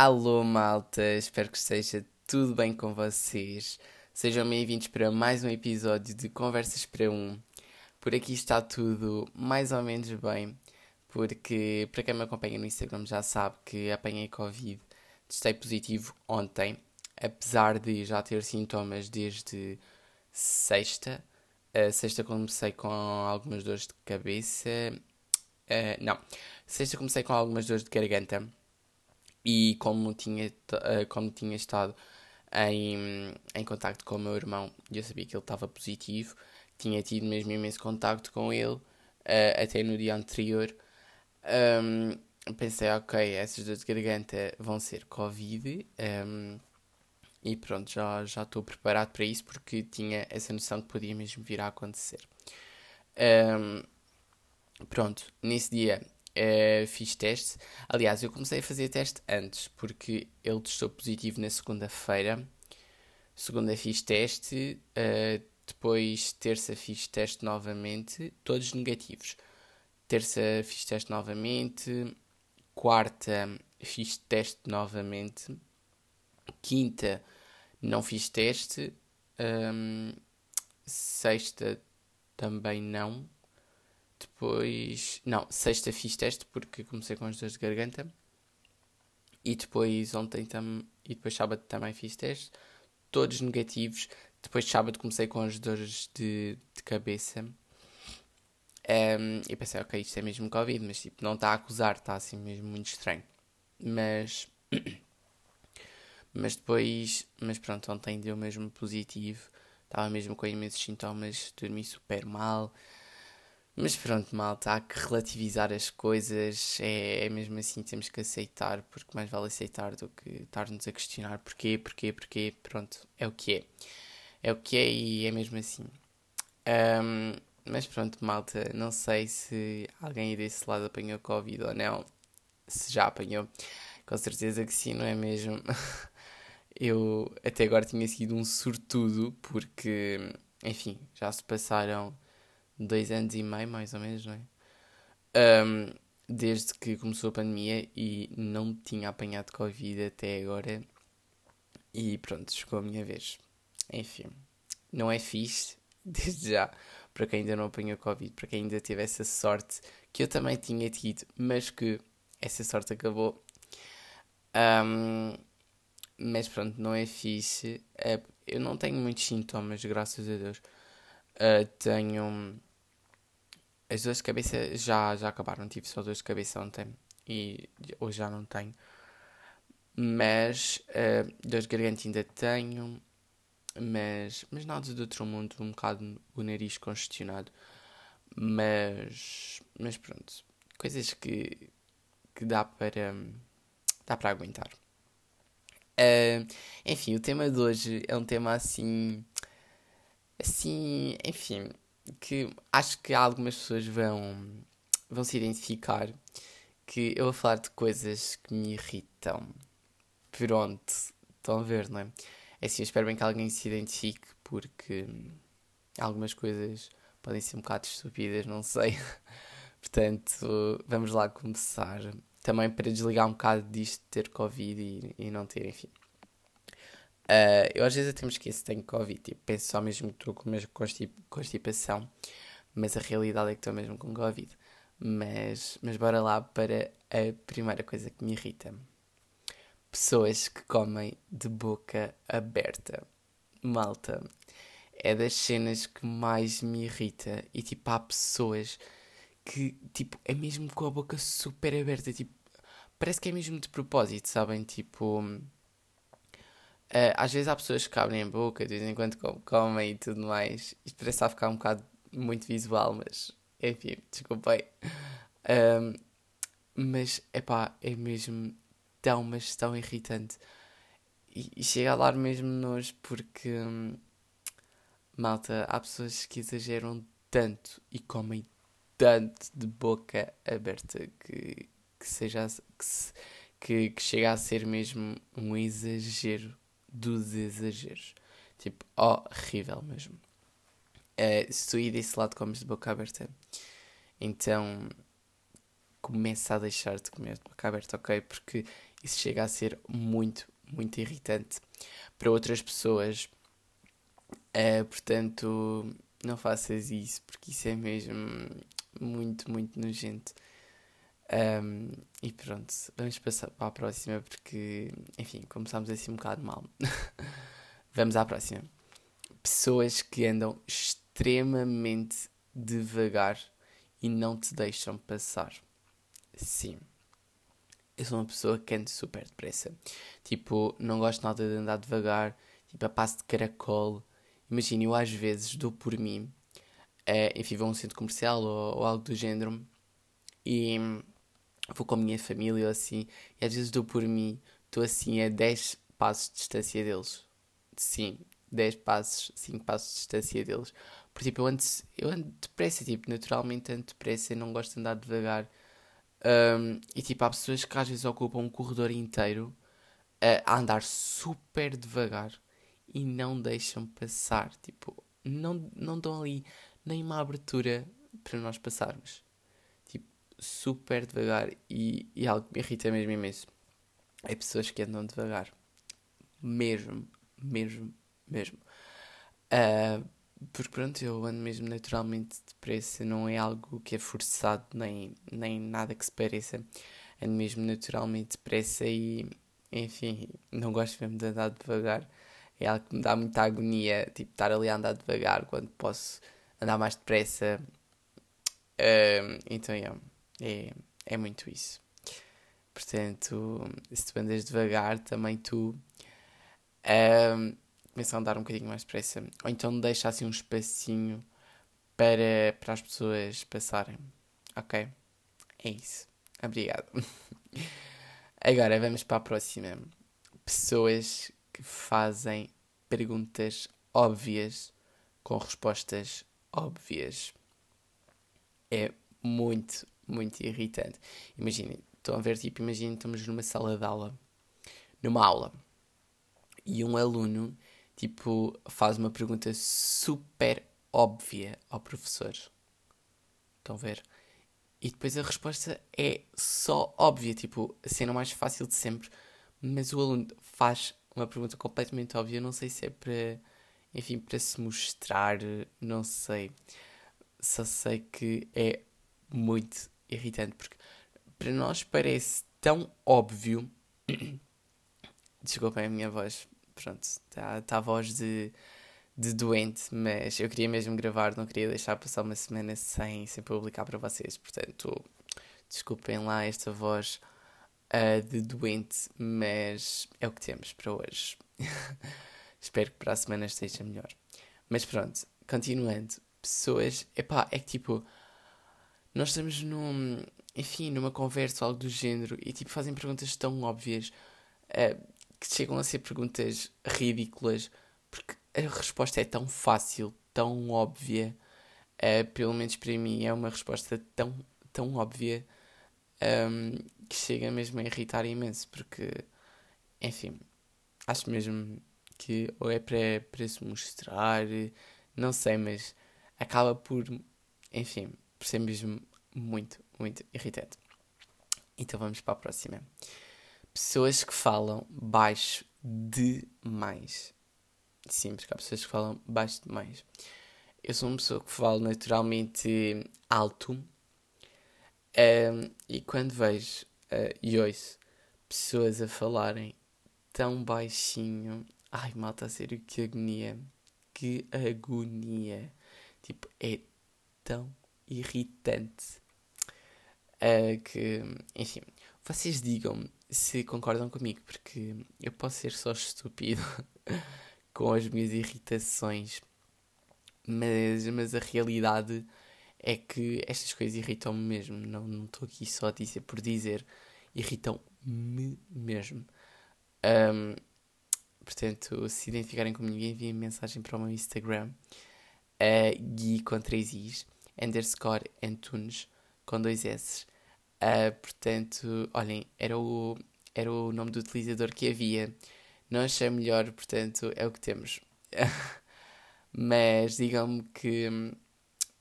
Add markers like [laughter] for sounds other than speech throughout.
Alô, malta, espero que esteja tudo bem com vocês. Sejam bem-vindos para mais um episódio de Conversas para Um. Por aqui está tudo mais ou menos bem, porque para quem me acompanha no Instagram já sabe que apanhei Covid, testei positivo ontem, apesar de já ter sintomas desde sexta. Sexta comecei com algumas dores de cabeça. Uh, não, sexta comecei com algumas dores de garganta e como tinha, uh, como tinha estado em, em contacto com o meu irmão eu sabia que ele estava positivo, tinha tido mesmo imenso contacto com ele uh, até no dia anterior. Um, pensei, ok, essas dores de garganta vão ser Covid. Um, e pronto, já estou preparado para isso porque tinha essa noção que podia mesmo vir a acontecer. Um, pronto, nesse dia uh, fiz teste. Aliás, eu comecei a fazer teste antes, porque ele testou positivo na segunda-feira. Segunda fiz teste, uh, depois terça fiz teste novamente, todos negativos. Terça fiz teste novamente, quarta fiz teste novamente, quinta não fiz teste, um, sexta também não, depois. Não, sexta fiz teste porque comecei com as dores de garganta. E depois ontem tam, e depois sábado também fiz teste. Todos negativos. Depois de sábado comecei com as dores de, de cabeça. Um, e pensei, ok, isto é mesmo Covid, mas tipo, não está a acusar, está assim mesmo muito estranho. Mas. mas depois. Mas pronto, ontem deu mesmo positivo. Estava mesmo com imensos sintomas, dormi super mal. Mas pronto, malta, há que relativizar as coisas, é, é, mesmo assim, temos que aceitar, porque mais vale aceitar do que estar-nos a questionar porquê, porquê, porquê, pronto, é o que é. É o que é e é mesmo assim. Um, mas pronto, malta, não sei se alguém desse lado apanhou Covid ou não, se já apanhou, com certeza que sim, não é mesmo? [laughs] Eu até agora tinha sido um sortudo, porque, enfim, já se passaram dois anos e meio, mais ou menos, não é? Um, desde que começou a pandemia e não tinha apanhado Covid até agora. E pronto, chegou a minha vez. Enfim, não é fixe, [laughs] desde já, para quem ainda não apanhou Covid, para quem ainda teve essa sorte que eu também tinha tido, mas que essa sorte acabou. Um, mas pronto, não é fixe. É, eu não tenho muitos sintomas, graças a Deus. Uh, tenho as dores de cabeça já, já acabaram. Tive só dores de cabeça ontem e hoje já não tenho. Mas uh, dores ainda tenho. Mas, mas nada do outro mundo. Um bocado o nariz congestionado. Mas, mas pronto. Coisas que, que dá para, dá para aguentar. Uh, enfim, o tema de hoje é um tema assim. Assim, enfim, que acho que algumas pessoas vão, vão se identificar que eu vou falar de coisas que me irritam. Pronto, estão a ver, não é? É assim, eu espero bem que alguém se identifique porque algumas coisas podem ser um bocado estúpidas, não sei. [laughs] Portanto, vamos lá começar. Também para desligar um bocado disto de ter Covid e, e não ter, enfim. Uh, eu às vezes até me esqueço que tenho Covid, tipo, penso só mesmo que estou com mesmo constipação, mas a realidade é que estou mesmo com Covid. Mas, mas bora lá para a primeira coisa que me irrita. Pessoas que comem de boca aberta. Malta. É das cenas que mais me irrita. E tipo, há pessoas que, tipo, é mesmo com a boca super aberta. Tipo, parece que é mesmo de propósito, sabem? Tipo Uh, às vezes há pessoas que abrem a boca de vez em quando comem e tudo mais. Isto parece estar a ficar um bocado muito visual, mas enfim, desculpei. Um, mas epá, é mesmo tão, mas tão irritante. E, e chega a dar mesmo nojo porque hum, malta, há pessoas que exageram tanto e comem tanto de boca aberta que, que seja que, se, que, que chega a ser mesmo um exagero dos exageros. Tipo, horrível mesmo. Uh, se tu ir desse lado comes de boca aberta, então começa a deixar de comer de boca aberta, ok? Porque isso chega a ser muito, muito irritante para outras pessoas. Uh, portanto, não faças isso, porque isso é mesmo muito, muito nojento. Um, e pronto, vamos passar para a próxima, porque, enfim, começámos assim um bocado mal. [laughs] vamos à próxima. Pessoas que andam extremamente devagar e não te deixam passar. Sim. Eu sou uma pessoa que anda super depressa. Tipo, não gosto nada de andar devagar. Tipo, a passo de caracol. Imagina, eu às vezes dou por mim. É, enfim, vou a um centro comercial ou, ou, algo do género. E vou com a minha família ou assim. E às vezes dou por mim. Estou assim a 10 passos de distância deles. Sim, 10 passos, 5 passos de distância deles. Por tipo, eu ando, eu ando depressa, tipo, naturalmente ando depressa, não gosto de andar devagar. Um, e tipo, há pessoas que às vezes ocupam um corredor inteiro a andar super devagar e não deixam passar. Tipo, não, não dão ali nem uma abertura para nós passarmos. Super devagar. E, e algo que me irrita mesmo imenso é pessoas que andam devagar. Mesmo, mesmo, mesmo. Uh, porque pronto, eu ando mesmo naturalmente depressa, não é algo que é forçado, nem, nem nada que se pareça. Ando mesmo naturalmente depressa e, enfim, não gosto mesmo de andar devagar. É algo que me dá muita agonia, tipo, estar ali a andar devagar quando posso andar mais depressa. Uh, então, é, é, é muito isso. Portanto, se tu andas devagar, também tu. Uh, começa a andar um bocadinho mais depressa. Ou então deixa assim um espacinho para, para as pessoas passarem. Ok? É isso. Obrigado. [laughs] Agora vamos para a próxima. Pessoas que fazem perguntas óbvias com respostas óbvias. É muito, muito irritante. Imaginem, estão a ver, tipo, imaginem, estamos numa sala de aula, numa aula, e um aluno tipo, faz uma pergunta super óbvia ao professor. Estão a ver? E depois a resposta é só óbvia, tipo, cena mais fácil de sempre. Mas o aluno faz uma pergunta completamente óbvia, não sei se é para, enfim, para se mostrar, não sei. Só sei que é muito irritante, porque para nós parece tão óbvio. [coughs] Desculpem a minha voz, pronto, está tá a voz de, de doente, mas eu queria mesmo gravar, não queria deixar passar uma semana sem, sem publicar para vocês, portanto, desculpem lá esta voz uh, de doente, mas é o que temos para hoje. [laughs] Espero que para a semana esteja melhor. Mas pronto, continuando, pessoas, epá, é que tipo, nós estamos num, enfim, numa conversa ou algo do género e tipo fazem perguntas tão óbvias. Uh, que chegam a ser perguntas ridículas porque a resposta é tão fácil, tão óbvia. Uh, pelo menos para mim é uma resposta tão, tão óbvia um, que chega mesmo a irritar imenso porque, enfim, acho mesmo que ou é para, para se mostrar, não sei, mas acaba por, enfim, por ser mesmo muito, muito irritante. Então vamos para a próxima pessoas que falam baixo demais. Sim, porque há pessoas que falam baixo demais. Eu sou uma pessoa que falo naturalmente alto. Um, e quando vejo uh, e ouço pessoas a falarem tão baixinho, ai malta, a sério, que agonia, que agonia. Tipo, é tão irritante uh, que, enfim, vocês digam-me se concordam comigo, porque eu posso ser só estúpido [laughs] com as minhas irritações, mas, mas a realidade é que estas coisas irritam-me mesmo. Não estou aqui só a dizer por dizer, irritam-me mesmo. Um, portanto, se identificarem comigo, enviem mensagem para o meu Instagram, uh, Gui com 3 Is, underscore Antunes com dois S. Uh, portanto, olhem, era o, era o nome do utilizador que havia. Não achei melhor, portanto, é o que temos. [laughs] Mas digam-me que.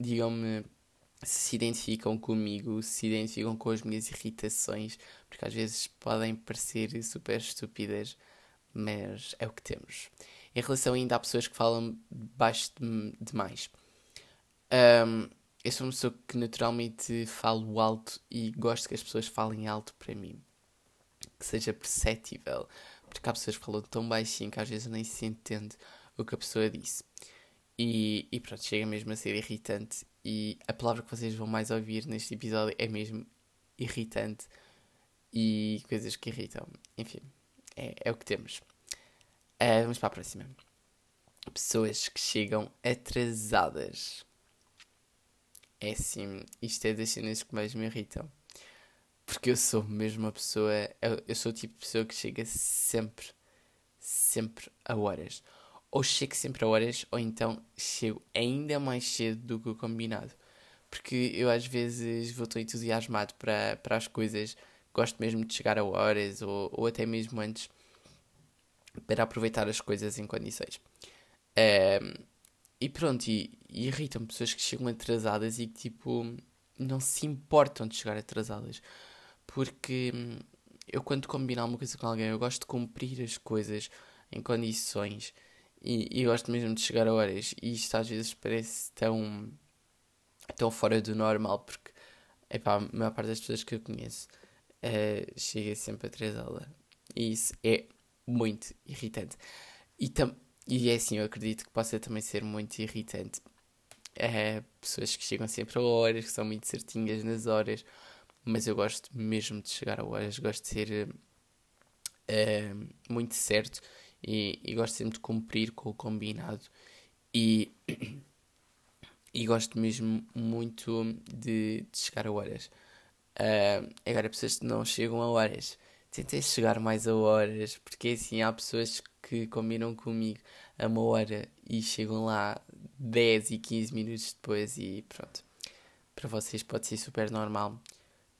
Digam-me se identificam comigo, se identificam com as minhas irritações, porque às vezes podem parecer super estúpidas, mas é o que temos. Em relação ainda a pessoas que falam baixo de, demais. Um, eu sou uma pessoa que naturalmente falo alto e gosto que as pessoas falem alto para mim. Que seja perceptível. Porque há pessoas que falam tão baixinho que às vezes nem se entende o que a pessoa disse. E, e pronto, chega mesmo a ser irritante. E a palavra que vocês vão mais ouvir neste episódio é mesmo irritante. E coisas que irritam. Enfim, é, é o que temos. Uh, vamos para a próxima. Pessoas que chegam atrasadas. É sim, isto é das cenas que mais me irritam. Porque eu sou mesmo uma pessoa. Eu, eu sou o tipo de pessoa que chega sempre, sempre a horas. Ou chego sempre a horas, ou então chego ainda mais cedo do que o combinado. Porque eu às vezes vou tão entusiasmado para, para as coisas, gosto mesmo de chegar a horas, ou, ou até mesmo antes para aproveitar as coisas em condições. Um, e pronto, e, e irritam pessoas que chegam atrasadas e que tipo não se importam de chegar atrasadas. Porque hum, eu quando combinar uma coisa com alguém, eu gosto de cumprir as coisas em condições e, e gosto mesmo de chegar a horas. E isto às vezes parece tão, tão fora do normal porque epá, a maior parte das pessoas que eu conheço uh, chega sempre atrasada. E isso é muito irritante. E, tam e é assim, eu acredito que possa também ser muito irritante. É, pessoas que chegam sempre a horas, que são muito certinhas nas horas, mas eu gosto mesmo de chegar a horas, gosto de ser é, muito certo e, e, gosto sempre de cumprir com o combinado e, e gosto mesmo muito de, de chegar a horas. Uh, agora, pessoas que não chegam a horas tentei chegar mais a horas, porque assim há pessoas que combinam comigo a uma hora e chegam lá 10 e 15 minutos depois e pronto. Para vocês pode ser super normal.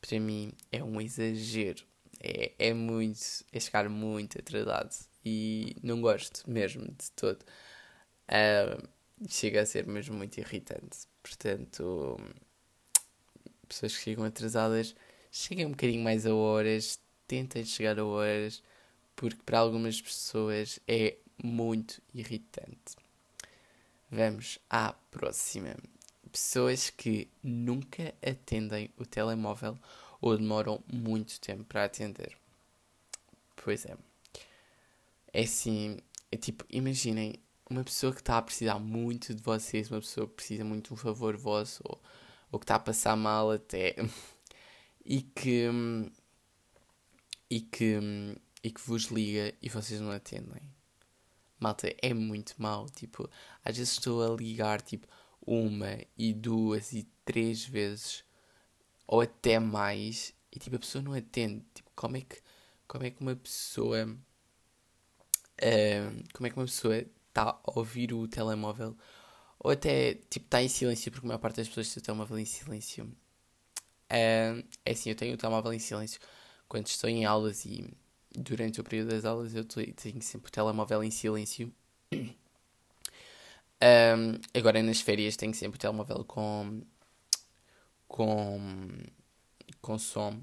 Para mim é um exagero. É, é muito. É chegar muito atrasado. E não gosto mesmo de todo. Uh, chega a ser mesmo muito irritante. Portanto, pessoas que chegam atrasadas, cheguem um bocadinho mais a horas, tentem chegar a horas, porque para algumas pessoas é muito irritante. Vamos à próxima. Pessoas que nunca atendem o telemóvel ou demoram muito tempo para atender. Pois é. É assim, é tipo, imaginem uma pessoa que está a precisar muito de vocês, uma pessoa que precisa muito de um favor vosso, ou, ou que está a passar mal até, [laughs] e que hum, e que, e que vos liga e vocês não atendem. Malta, é muito mau. Tipo, às vezes estou a ligar tipo uma e duas e três vezes ou até mais e tipo a pessoa não atende. Tipo, como é que, como é que uma pessoa uh, como é que uma pessoa está a ouvir o telemóvel ou até tipo está em silêncio porque a maior parte das pessoas tem o telemóvel em silêncio. Uh, é assim, eu tenho o telemóvel em silêncio quando estou em aulas e durante o período das aulas eu tenho sempre o telemóvel em silêncio. [clears throat] Um, agora nas férias tenho sempre o telemóvel com com com som.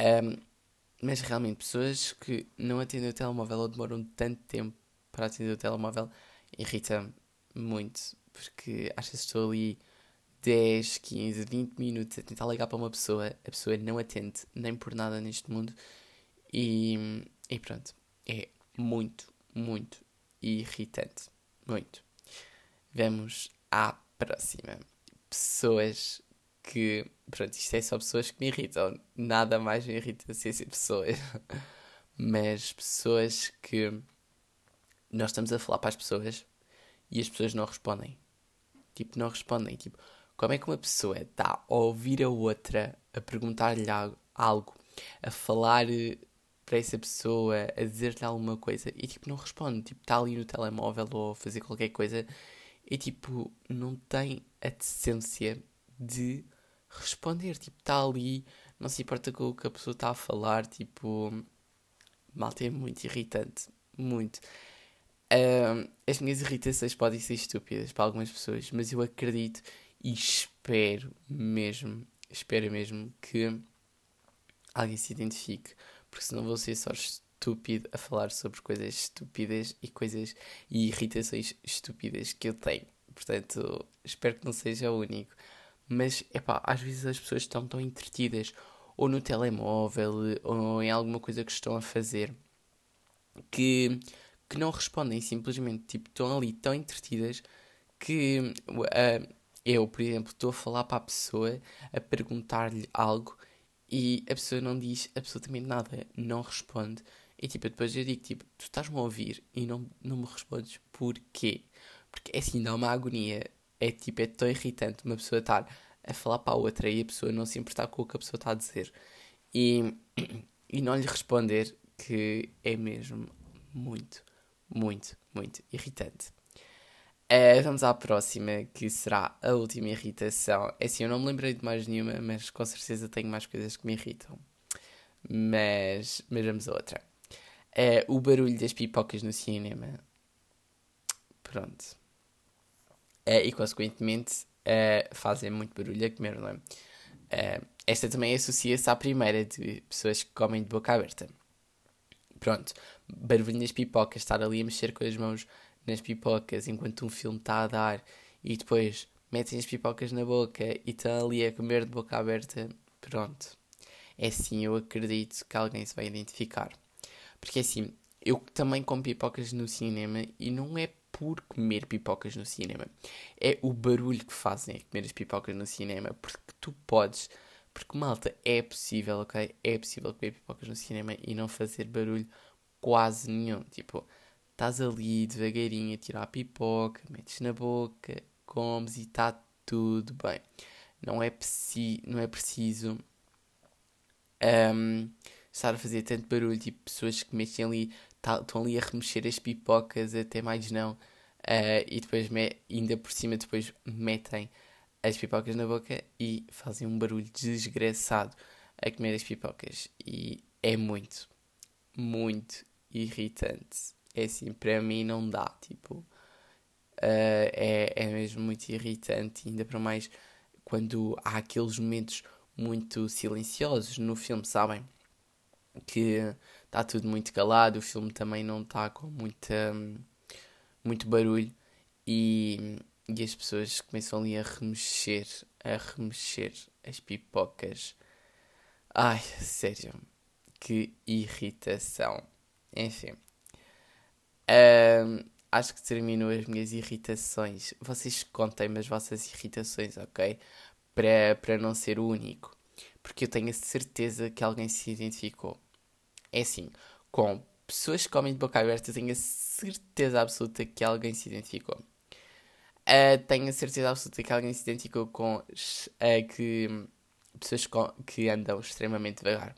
Um, mas realmente pessoas que não atendem o telemóvel ou demoram tanto tempo para atender o telemóvel irrita muito porque às vezes estou ali 10, 15, 20 minutos a tentar ligar para uma pessoa, a pessoa não atende nem por nada neste mundo e, e pronto, é muito, muito irritante. Muito. Vamos à próxima. Pessoas que. Pronto, isto é só pessoas que me irritam. Nada mais me irrita se ser pessoas. [laughs] Mas pessoas que. Nós estamos a falar para as pessoas e as pessoas não respondem. Tipo, não respondem. Tipo, como é que uma pessoa está a ouvir a outra, a perguntar-lhe algo, a falar eh, para essa pessoa, a dizer-lhe alguma coisa e tipo não responde, tipo está ali no telemóvel ou a fazer qualquer coisa e tipo não tem a decência de responder, tipo está ali, não se importa com o que a pessoa está a falar, tipo malta é muito irritante, muito. Uh, as minhas irritações podem ser estúpidas para algumas pessoas, mas eu acredito e espero mesmo, espero mesmo que alguém se identifique, porque senão vou ser só estúpido a falar sobre coisas estúpidas e coisas e irritações estúpidas que eu tenho. Portanto, espero que não seja o único. Mas, epá, às vezes as pessoas estão tão entretidas, ou no telemóvel, ou em alguma coisa que estão a fazer, que, que não respondem simplesmente. Tipo, estão ali tão entretidas que uh, eu, por exemplo, estou a falar para a pessoa, a perguntar-lhe algo e a pessoa não diz absolutamente nada, não responde. E tipo, depois eu digo, tipo, tu estás-me a ouvir e não, não me respondes porquê? Porque é assim, dá uma agonia. É tipo, é tão irritante uma pessoa estar a falar para a outra e a pessoa não se importar com o que a pessoa está a dizer. E, [clears throat] e não lhe responder que é mesmo muito, muito, muito irritante. Uh, vamos à próxima, que será a última irritação. É assim, eu não me lembrei de mais nenhuma, mas com certeza tenho mais coisas que me irritam. Mas, mas vamos a outra. Uh, o barulho das pipocas no cinema. Pronto. Uh, e consequentemente fazem muito barulho a comer, não é? esta também associa-se à primeira, de pessoas que comem de boca aberta. Pronto. Barulho nas pipocas, estar ali a mexer com as mãos nas pipocas enquanto um filme está a dar e depois metem as pipocas na boca e estão ali a comer de boca aberta, pronto. É assim, eu acredito que alguém se vai identificar. Porque é assim, eu também como pipocas no cinema e não é por comer pipocas no cinema. É o barulho que fazem a comer as pipocas no cinema. Porque tu podes. Porque, malta, é possível, ok? É possível comer pipocas no cinema e não fazer barulho quase nenhum. Tipo, estás ali devagarinho a tirar a pipoca, metes na boca, comes e está tudo bem. Não é, preci não é preciso um, estar a fazer tanto barulho, tipo pessoas que mexem ali, tá, estão ali a remexer as pipocas, até mais não, uh, e depois ainda por cima depois metem as pipocas na boca e fazem um barulho desgraçado a comer as pipocas. E é muito, muito irritante é assim, para mim não dá, tipo, uh, é, é mesmo muito irritante, ainda para mais quando há aqueles momentos muito silenciosos no filme, sabem? Que está tudo muito calado, o filme também não está com muita, muito barulho e, e as pessoas começam ali a remexer, a remexer as pipocas. Ai, sério, que irritação. Enfim. Um, acho que termino as minhas irritações. Vocês contem-me as vossas irritações, ok? Para, para não ser o único. Porque eu tenho a certeza que alguém se identificou. É assim, com pessoas que comem de boca aberta, tenho a certeza absoluta que alguém se identificou. Uh, tenho a certeza absoluta que alguém se identificou com uh, que pessoas que andam extremamente devagar.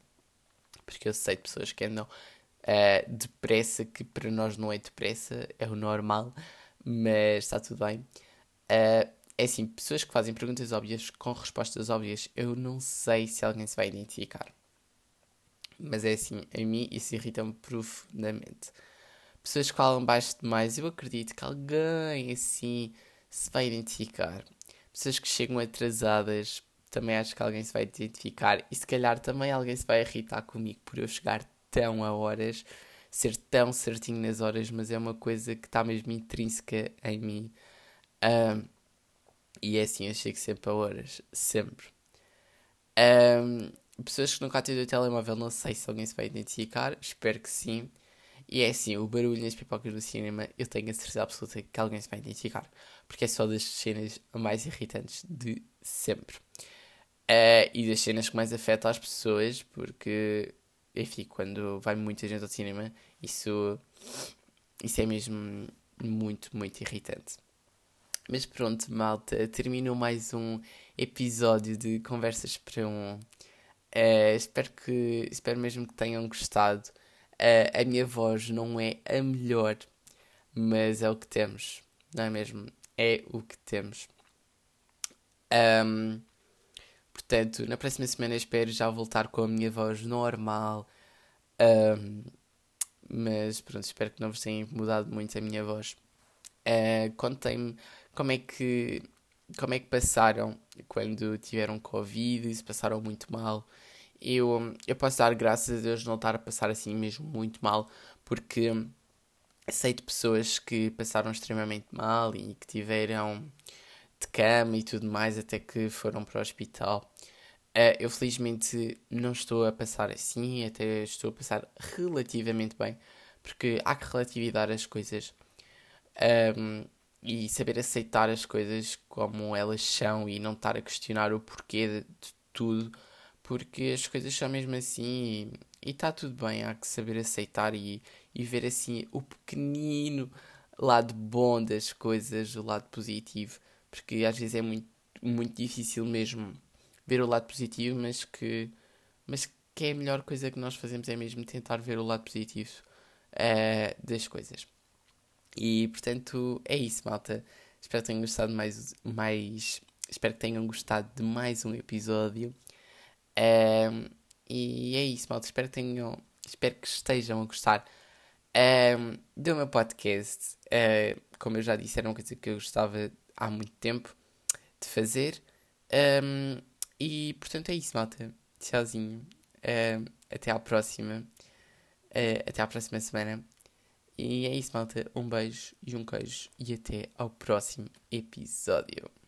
Porque eu sei de pessoas que andam uh, depressa, que para nós não é depressa, é o normal, mas está tudo bem. Uh, é assim, pessoas que fazem perguntas óbvias com respostas óbvias, eu não sei se alguém se vai identificar. Mas é assim, a mim isso irrita-me profundamente. Pessoas que falam baixo demais, eu acredito que alguém assim se vai identificar. Pessoas que chegam atrasadas, também acho que alguém se vai identificar. E se calhar também alguém se vai irritar comigo por eu chegar tão a horas, ser tão certinho nas horas, mas é uma coisa que está mesmo intrínseca em mim. Um, e é assim, eu chego sempre a horas, sempre. Um, pessoas que nunca atendem o telemóvel, não sei se alguém se vai identificar, espero que sim. E é assim, o barulho nas pipocas do cinema, eu tenho a certeza absoluta que alguém se vai identificar, porque é só das cenas mais irritantes de sempre. Uh, e das cenas que mais afetam as pessoas, porque enfim, quando vai muita gente ao cinema, isso, isso é mesmo muito, muito irritante. Mas pronto, malta, terminou mais um episódio de Conversas para um. Uh, espero que espero mesmo que tenham gostado. Uh, a minha voz não é a melhor, mas é o que temos, não é mesmo? É o que temos. Um, Portanto, na próxima semana espero já voltar com a minha voz normal. Um, mas pronto, espero que não vos tenha mudado muito a minha voz. Uh, Contem-me como é que como é que passaram quando tiveram Covid, se passaram muito mal eu, eu posso dar graças a Deus não estar a passar assim mesmo muito mal, porque sei de pessoas que passaram extremamente mal e que tiveram de cama e tudo mais até que foram para o hospital. Uh, eu felizmente não estou a passar assim, até estou a passar relativamente bem, porque há que relativizar as coisas um, e saber aceitar as coisas como elas são e não estar a questionar o porquê de, tudo, porque as coisas são mesmo assim e está tudo bem, há que saber aceitar e, e ver assim o pequenino lado bom das coisas, o lado positivo, porque às vezes é muito, muito difícil mesmo ver o lado positivo, mas que, mas que é a melhor coisa que nós fazemos é mesmo tentar ver o lado positivo uh, das coisas. E portanto é isso, malta. Espero que tenham gostado mais, mais espero que tenham gostado de mais um episódio. E é isso, malta. Espero que tenham, espero que estejam a gostar do meu podcast. Uh, como eu já disse, era uma coisa que eu gostava há muito tempo de fazer. Um, e portanto é isso, malta. Tchauzinho. até à próxima. Uh, até à próxima semana. E é isso, malta. Um beijo e um queijo. E até ao próximo episódio.